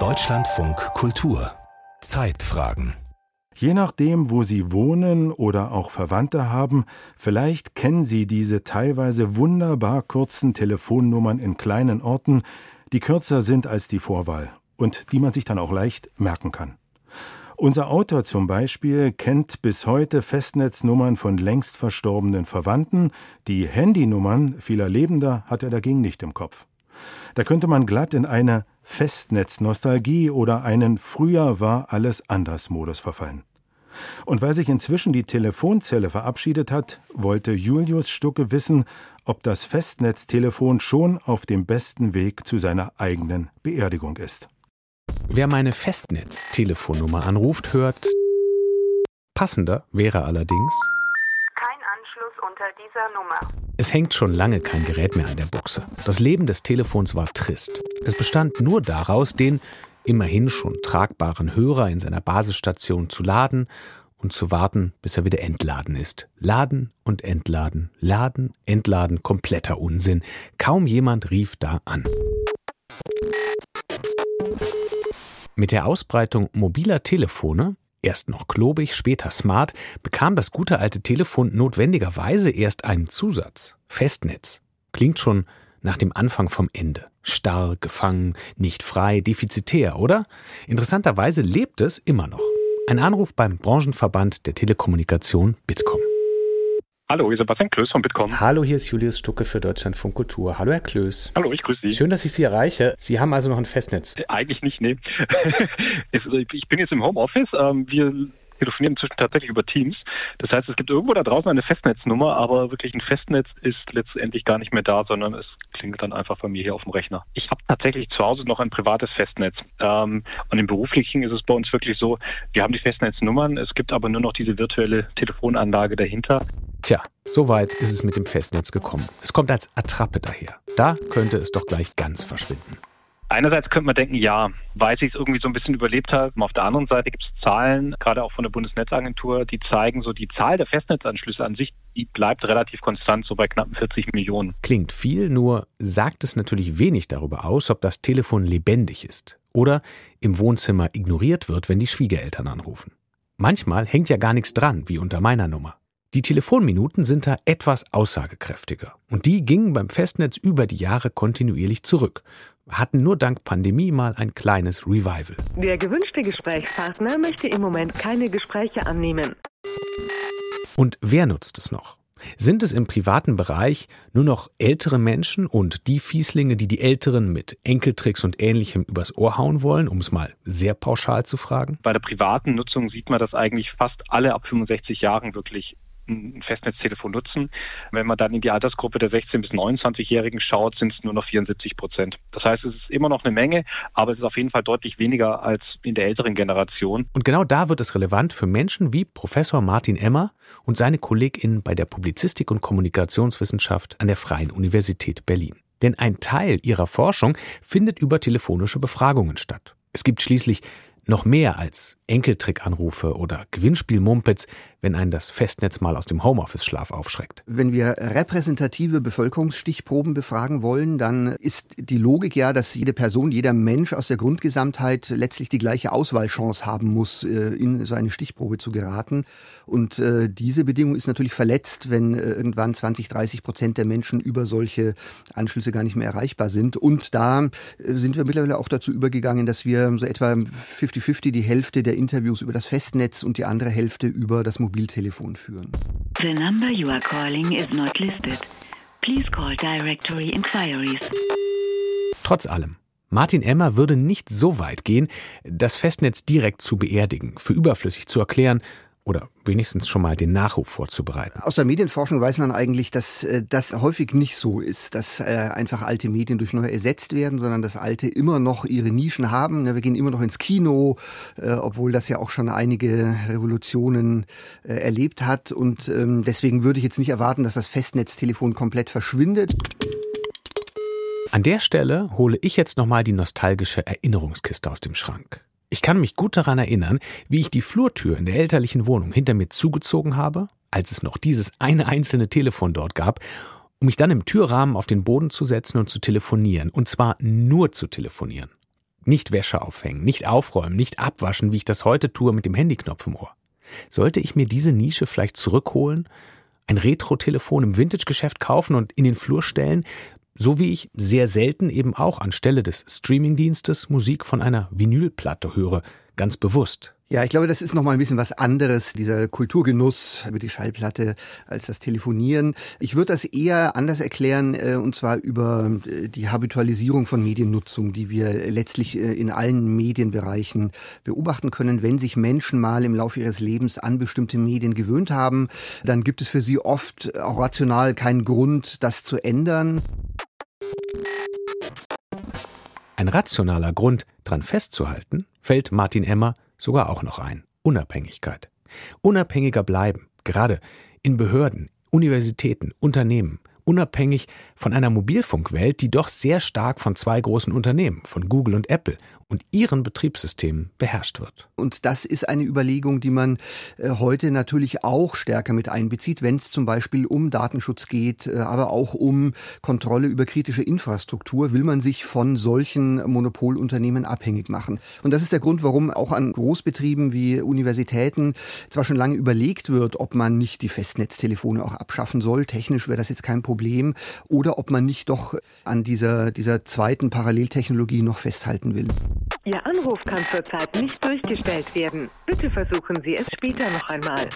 Deutschlandfunk Kultur Zeitfragen Je nachdem, wo Sie wohnen oder auch Verwandte haben, vielleicht kennen Sie diese teilweise wunderbar kurzen Telefonnummern in kleinen Orten, die kürzer sind als die Vorwahl und die man sich dann auch leicht merken kann. Unser Autor zum Beispiel kennt bis heute Festnetznummern von längst verstorbenen Verwandten, die Handynummern vieler Lebender hat er dagegen nicht im Kopf. Da könnte man glatt in eine Festnetznostalgie oder einen Früher war alles anders Modus verfallen. Und weil sich inzwischen die Telefonzelle verabschiedet hat, wollte Julius Stucke wissen, ob das Festnetztelefon schon auf dem besten Weg zu seiner eigenen Beerdigung ist. Wer meine Festnetztelefonnummer anruft, hört passender wäre allerdings Kein Anschluss unter dieser Nummer. Es hängt schon lange kein Gerät mehr an der Buchse. Das Leben des Telefons war trist. Es bestand nur daraus, den immerhin schon tragbaren Hörer in seiner Basisstation zu laden und zu warten, bis er wieder entladen ist. Laden und entladen, laden, entladen, kompletter Unsinn. Kaum jemand rief da an. Mit der Ausbreitung mobiler Telefone, erst noch klobig, später smart, bekam das gute alte Telefon notwendigerweise erst einen Zusatz. Festnetz. Klingt schon nach dem Anfang vom Ende. Starr, gefangen, nicht frei, defizitär, oder? Interessanterweise lebt es immer noch. Ein Anruf beim Branchenverband der Telekommunikation Bitkom. Hallo, hier ist Sebastian Klöß von Bitkom. Hallo, hier ist Julius Stucke für Deutschlandfunk Kultur. Hallo, Herr Klöß. Hallo, ich grüße Sie. Schön, dass ich Sie erreiche. Sie haben also noch ein Festnetz. Äh, Eigentlich nicht, nee. Es- ich bin jetzt im Homeoffice. Ähm, Wir telefonieren inzwischen tatsächlich über Teams. Das heißt, es gibt irgendwo da draußen eine Festnetznummer, aber wirklich ein Festnetz ist letztendlich gar nicht mehr da, sondern es klingelt dann einfach bei mir hier auf dem Rechner. Ich habe tatsächlich zu Hause noch ein privates Festnetz. Ähm, Und im Beruflichen ist es bei uns wirklich so, wir haben die Festnetznummern, es gibt aber nur noch diese virtuelle Telefonanlage dahinter. Tja, so weit ist es mit dem Festnetz gekommen. Es kommt als Attrappe daher. Da könnte es doch gleich ganz verschwinden. Einerseits könnte man denken, ja, weil sie es irgendwie so ein bisschen überlebt hat. Auf der anderen Seite gibt es Zahlen, gerade auch von der Bundesnetzagentur, die zeigen, so die Zahl der Festnetzanschlüsse an sich, die bleibt relativ konstant, so bei knapp 40 Millionen. Klingt viel, nur sagt es natürlich wenig darüber aus, ob das Telefon lebendig ist oder im Wohnzimmer ignoriert wird, wenn die Schwiegereltern anrufen. Manchmal hängt ja gar nichts dran, wie unter meiner Nummer. Die Telefonminuten sind da etwas aussagekräftiger. Und die gingen beim Festnetz über die Jahre kontinuierlich zurück, hatten nur dank Pandemie mal ein kleines Revival. Der gewünschte Gesprächspartner möchte im Moment keine Gespräche annehmen. Und wer nutzt es noch? Sind es im privaten Bereich nur noch ältere Menschen und die Fieslinge, die die Älteren mit Enkeltricks und Ähnlichem übers Ohr hauen wollen, um es mal sehr pauschal zu fragen? Bei der privaten Nutzung sieht man, dass eigentlich fast alle ab 65 Jahren wirklich ein Festnetztelefon nutzen. Wenn man dann in die Altersgruppe der 16- bis 29-Jährigen schaut, sind es nur noch 74 Prozent. Das heißt, es ist immer noch eine Menge, aber es ist auf jeden Fall deutlich weniger als in der älteren Generation. Und genau da wird es relevant für Menschen wie Professor Martin Emmer und seine KollegInnen bei der Publizistik und Kommunikationswissenschaft an der Freien Universität Berlin. Denn ein Teil ihrer Forschung findet über telefonische Befragungen statt. Es gibt schließlich noch mehr als Enkeltrickanrufe oder Gewinnspielmumpets, wenn einen das Festnetz mal aus dem Homeoffice-Schlaf aufschreckt. Wenn wir repräsentative Bevölkerungsstichproben befragen wollen, dann ist die Logik ja, dass jede Person, jeder Mensch aus der Grundgesamtheit letztlich die gleiche Auswahlchance haben muss, äh, in so eine Stichprobe zu geraten. Und äh, diese Bedingung ist natürlich verletzt, wenn äh, irgendwann 20, 30 Prozent der Menschen über solche Anschlüsse gar nicht mehr erreichbar sind. Und da sind wir mittlerweile auch dazu übergegangen, dass wir so etwa 50-50 die Hälfte der Interviews über das Festnetz und die andere Hälfte über das Mobiltelefon führen. The number you are calling is not listed. Please call directory inquiries. Trotz allem. Martin Emmer würde nicht so weit gehen, das Festnetz direkt zu beerdigen, für überflüssig zu erklären oder wenigstens schon mal den Nachruf vorzubereiten. Aus der Medienforschung weiß man eigentlich, dass äh, das häufig nicht so ist, dass äh, einfach alte Medien durch neue ersetzt werden, sondern dass alte immer noch ihre Nischen haben. Wir gehen immer noch ins Kino, äh, obwohl das ja auch schon einige Revolutionen erlebt hat. Und ähm, deswegen würde ich jetzt nicht erwarten, dass das Festnetztelefon komplett verschwindet. An der Stelle hole ich jetzt nochmal die nostalgische Erinnerungskiste aus dem Schrank. Ich kann mich gut daran erinnern, wie ich die Flurtür in der elterlichen Wohnung hinter mir zugezogen habe, als es noch dieses eine einzelne Telefon dort gab, um mich dann im Türrahmen auf den Boden zu setzen und zu telefonieren. Und zwar nur zu telefonieren. Nicht Wäsche aufhängen, nicht aufräumen, nicht abwaschen, wie ich das heute tue mit dem Handyknopf im Ohr. Sollte ich mir diese Nische vielleicht zurückholen, ein Retro-Telefon im Vintage-Geschäft kaufen und in den Flur stellen, so wie ich sehr selten eben auch anstelle des Streamingdienstes Musik von einer Vinylplatte höre, ganz bewusst. Ja, ich glaube, das ist noch mal ein bisschen was anderes, dieser Kulturgenuss über die Schallplatte, als das Telefonieren. Ich würde das eher anders erklären, äh, und zwar über äh, die Habitualisierung von Mediennutzung, die wir letztlich äh, in allen Medienbereichen beobachten können. Wenn sich Menschen mal im Laufe ihres Lebens an bestimmte Medien gewöhnt haben, dann gibt es für sie oft auch rational keinen Grund, das zu ändern. Ein rationaler Grund, dran festzuhalten, fällt Martin Emmer sogar auch noch ein. Unabhängigkeit. Unabhängiger bleiben, gerade in Behörden, Universitäten, Unternehmen, unabhängig von einer Mobilfunkwelt, die doch sehr stark von zwei großen Unternehmen, von Google und Apple und ihren Betriebssystemen beherrscht wird. Und das ist eine Überlegung, die man äh, heute natürlich auch stärker mit einbezieht, wenn es zum Beispiel um Datenschutz geht, äh, aber auch um Kontrolle über kritische Infrastruktur, will man sich von solchen Monopolunternehmen abhängig machen. Und das ist der Grund, warum auch an Großbetrieben wie Universitäten zwar schon lange überlegt wird, ob man nicht die Festnetztelefone auch abschaffen soll. Technisch wäre das jetzt kein Problem. Oder ob man nicht doch an dieser, dieser zweiten Paralleltechnologie noch festhalten will. Ihr Anruf kann zurzeit nicht durchgestellt werden. Bitte versuchen Sie es später noch einmal.